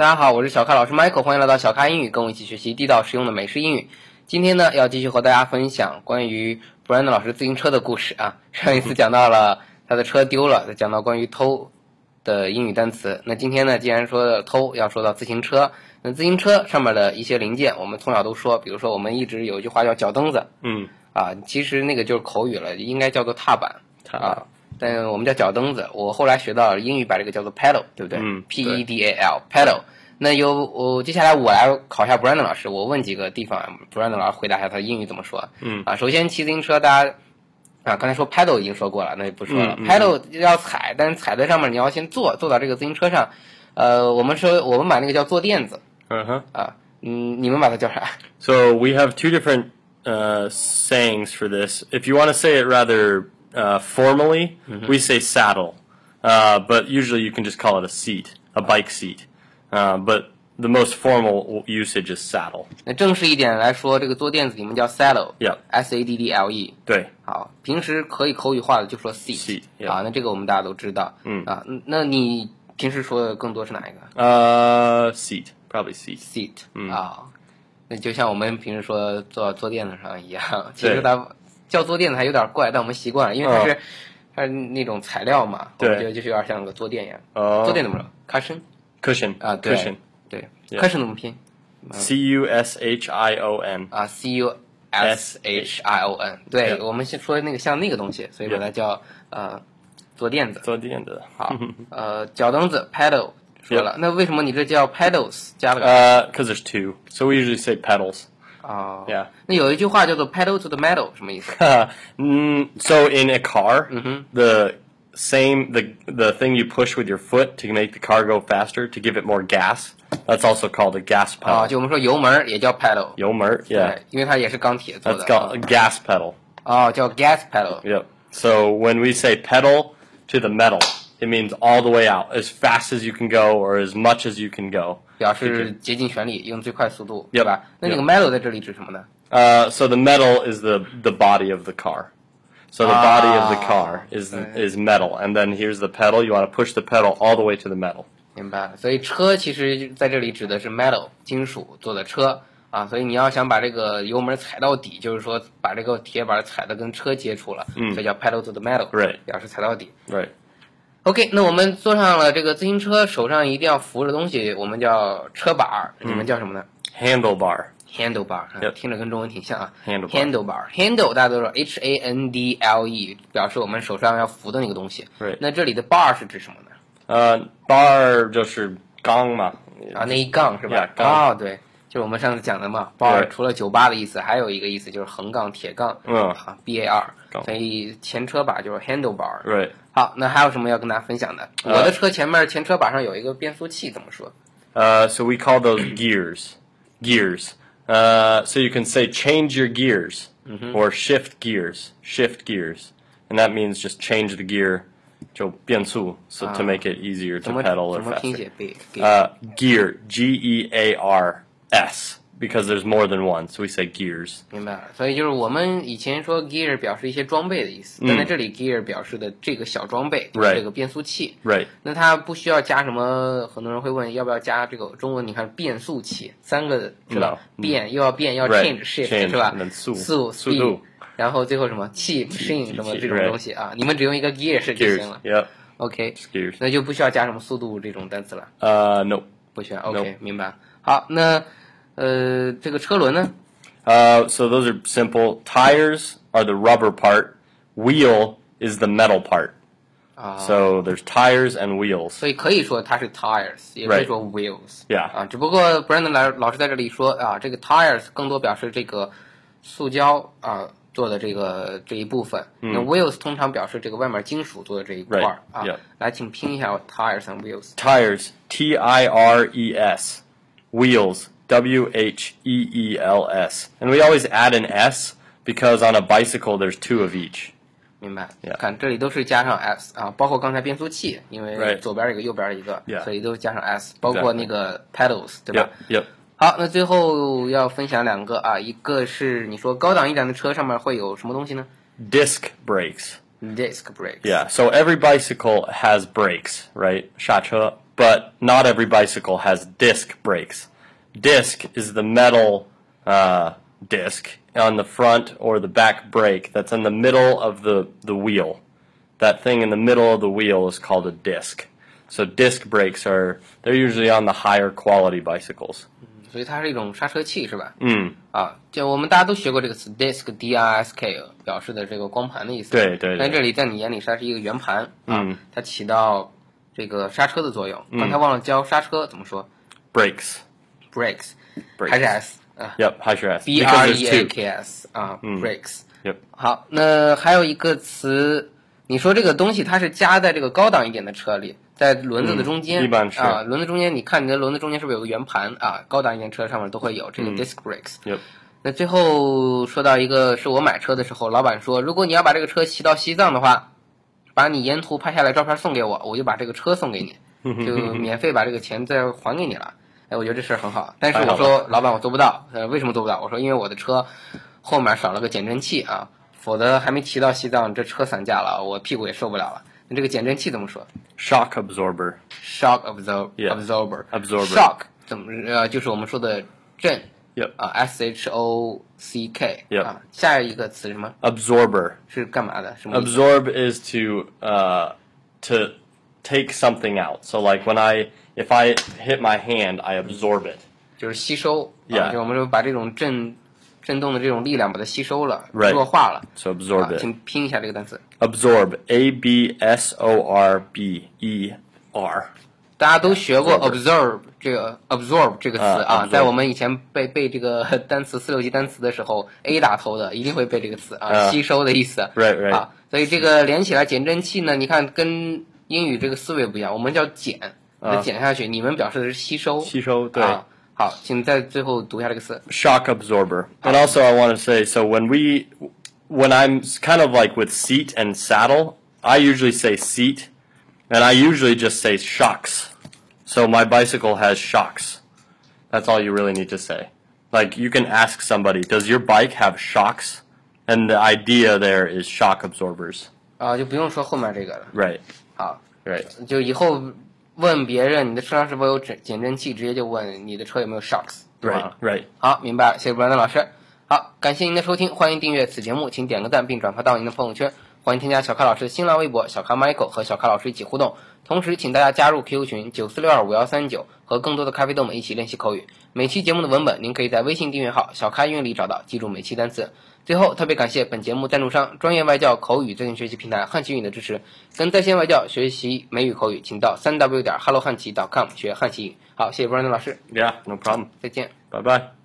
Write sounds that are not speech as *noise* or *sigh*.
大家好，我是小咖老师 Michael，欢迎来到小咖英语，跟我一起学习地道实用的美式英语。今天呢，要继续和大家分享关于 Brandon 老师自行车的故事啊。上一次讲到了他的车丢了，讲到关于偷的英语单词。那今天呢，既然说偷，要说到自行车。那自行车上面的一些零件，我们从小都说，比如说我们一直有一句话叫脚蹬子，嗯，啊，其实那个就是口语了，应该叫做踏板踏啊，但我们叫脚蹬子。我后来学到英语把这个叫做 pedal，对不对？嗯，P E D A L pedal。那由我接下来我来考一下 Brandon 老师，我问几个地方，Brandon 老师回答一下他的英语怎么说。嗯啊，首先骑自行车，大家啊刚才说 pedal 已经说过了，那就不说了。嗯嗯 pedal 要踩，但是踩在上面你要先坐，坐到这个自行车上。呃，我们说我们把那个叫坐垫子嗯哼啊，嗯，你们把它叫啥？So we have two different uh, sayings for this. If you want to say it rather uh, formally, we say saddle, uh, but usually you can just call it a seat, a bike seat. Uh, but the most formal usage is saddle. 那正式一点来说，这个坐垫子你们叫 saddle，S Yeah. A D D L E。对好，平时可以口语化的就说 seat，, Seat，yeah 啊，那这个我们大家都知道。嗯啊，那你平时说的更多是哪一个 Uh, seat, probably seat. ？seat 嗯啊，那就像我们平时说坐坐垫子上一样，其实对它 叫坐垫子还有点怪，但我们习惯了，因为它是、嗯它是那种材料嘛，我觉得就是有点像个坐垫一样。哦坐垫怎么说？cushion Cushion. 啊，对 Cushion. 对 cushion 怎么拼 C U S H I O N. 啊？C U S H I O N，对我们先说那个像那个东西，所以把它叫呃坐垫子。坐垫子。好，呃，脚蹬子 pedal 说了，那为什么你这叫 pedals 加了个 Uh, because there's two. So we usually say pedals. 啊？ Yeah. 那有一句话叫做 pedal to the metal，什么意思？ mm, so *laughs* in a car, the same the the thing you push with your foot to make the car go faster to give it more gas. That's also called a gas 啊， pedal. 就我们说油门儿也叫 pedal， Yomer, yeah. 对，因为它也是钢铁做 That's 的。 called a gas pedal. 哦，叫 gas pedal。 Yep. So when we say pedal to the metal, it means all the way out, as fast as you can go or as much as you can go. 表示竭尽全力，用最快速度， Yep 对吧？那这个 metal 在这里指什么呢？ Uh, so the metal is the the body of the car. So the body of the Ah, car is right. is metal, and then here's the pedal. You want to push the pedal all the way to the metal. 明白了。所以车其实在这里指的是 metal 金属做的车啊，所以你要想把这个油门踩到底，就是说把这个铁板踩的跟车接触了，嗯所以叫 pedal to the metal， Right 表示踩到底。 Right. OK，那我们坐上了这个自行车，手上一定要扶着东西，我们叫车把儿，你们叫什么呢 Handlebar.？handlebar，、啊 Yep 听着跟中文挺像啊。Handlebar handlebar，handle 大家都知道，H A N D L E 表示我们手上要扶的那个东西。Right 那这里的 bar 是指什么呢？Uh, bar 就是钢嘛。啊，那一杠是吧哦，对，就是我们上次讲的嘛。bar 除了酒吧的意思，还有一个意思就是横杠、铁杠。嗯啊，B A R，所以前车把就是 handlebar。Right. 好，那还有什么要跟大家分享的？我的车前面前车把上有一个变速器，怎么说？Uh, so we call those gears. Gears. Uh, so you can say change your gears or shift gears. Shift gears. And that means just change the gear 就变速 so to make it easier to 么 pedal or faster. 写？给给 Uh, gear. G E A R S. Because there's more than one, so we say gears. 明白了，所以就是我们以前说 gear 表示一些装备的意思，但在这里 gear 表示的这个小装备就是这个变速器。Right. 那它不需要加什么？很多人会问要不要加这个中文？你看变速器三个是吧 No 变又要变，要 change shift 是吧速速速度然后最后什么气 machine 气什么这种东西啊？你们只用一个 gear 是就行了。Yep. OK，Gears. 那就不需要加什么速度这种单词了，Uh, no. 不需要。OK，明白。好，那呃这个车轮呢？ Uh, so those are simple. Tires are the rubber part. Wheel is the metal part. 啊 So there's tires and wheels. 所以可以说它是 tires，也可以 Right 说 wheels。 Yeah. 啊，只不过 Brandon 来老师在这里说啊，这个 tires 更多表示这个塑胶啊做的这个这一部分，那 wheels 通常表示这个外面金属做的这一块儿 Right 啊 yeah。来，请拼一下 tires and wheels。 Tires, T I R E S. Wheels, W H E E L S. And we always add an S because on a bicycle there's two of each. 明白 Yeah 看这里都是加上 s 啊，包括刚才变速器，因为 Right 左边一个，右边一个 Yeah 所以都加上 s，包括 Exactly 那个 pedals，对吧 Yep, yep. 好，那最后要分享两个啊，一个是你说高档一点的车上面会有什么东西呢 Disc brakes. ？disc brake。 Yeah, so every bicycle has brakes, right? 刹车 but not every bicycle has disc brakes. Disc is the metal uh, disc on the front or the back brake that's in the middle of the, the wheel. That thing in the middle of the wheel is called a disc. So disc brakes are they're usually on the higher quality bicycles. 所以它是一种刹车器是吧？嗯，啊，就我们大家都学过这个词 disc d i s k 表示的这个光盘的意思。对对对在这里，在你眼里它是一个圆盘啊，嗯它起到这个刹车的作用。刚才忘了教刹车怎么说 Brakes. ，brakes. 还是 s 啊 Yep, how's your S?，b Because r e a k s 啊，brakes。Yep. 好，那还有一个词，你说这个东西它是加在这个高档一点的车里，在轮子的中间，嗯一般是啊，轮子中间，你看你的轮子中间是不是有个圆盘啊？高档一点车上面都会有这个 disc brakes。Yep. 那最后说到一个，是我买车的时候，老板说，如果你要把这个车骑到西藏的话，把你沿途拍下来照片送给我，我就把这个车送给你，就免费把这个钱再还给你了。哎，我觉得这事儿很好，但是我说老板我做不到，呃，为什么做不到？我说因为我的车后面少了个减震器啊，否则还没骑到西藏，这车散架了，我屁股也受不了了。那这个减震器怎么说 Shock absorber.？Shock absorb Yeah. absorber Absorber. shock 怎么呃就是我们说的震 Yep. 啊，S H O C K Yep. 啊，下一个词是什么？Absorber. 是干嘛的？什么？Absorb is to uh, to take something out. So like when I if I hit my hand, I absorb it. 就是吸收.就我们就把这种震震动的这种力量把它吸收了.弱化了。So 啊 absorb，it. 请拼一下这个单词。Absorb. A B S O R B E R. 大家都学过 Absorber observe 这个 absorb 这个词啊啊，absorb 在我们以前背背这个单词四六级单词的时候，A 打头的一定会背这个词啊，啊吸收的意思。Right, right. 啊，所以这个连起来减震器呢，你看跟英语这个思维不一样，我们叫减，把它啊减下去，你们表示的是吸收。吸收，对。啊，好，请在最后读一下这个词。 shock absorber. And also, I want to say so when we, when I'm s- kind of like with seat and saddle, I usually say seat, and I usually just say shocks. So my bicycle has shocks. That's all you really need to say. Like you can ask somebody, does your bike have shocks? And the idea there is shock absorbers. 啊，就不用说后面这个了。 Right. 好，Right. 就以后问别人你的车上是否有减减震器，直接就问你的车有没有 shocks，对 Right. 吧？Right. 好，明白了，谢谢布兰登老师。好，感谢您的收听，欢迎订阅此节目，请点个赞并转发到您的朋友圈。欢迎添加小咖老师的新浪微博小咖 Michael 和小咖老师一起互动。同时，请大家加入 QQ 群九四六二五幺三九，和更多的咖啡豆们一起练习口语。每期节目的文本您可以在微信订阅号“小咖英语”里找到，记住每期单词。最后，特别感谢本节目赞助商专业外教口语在线学习平台汉奇语的支持。跟在线外教学习美语口语，请到三 w 点 hello 汉奇 .com 学汉奇语。好，谢谢 Brandon 老师，Yeah. No problem. 再见。Bye bye.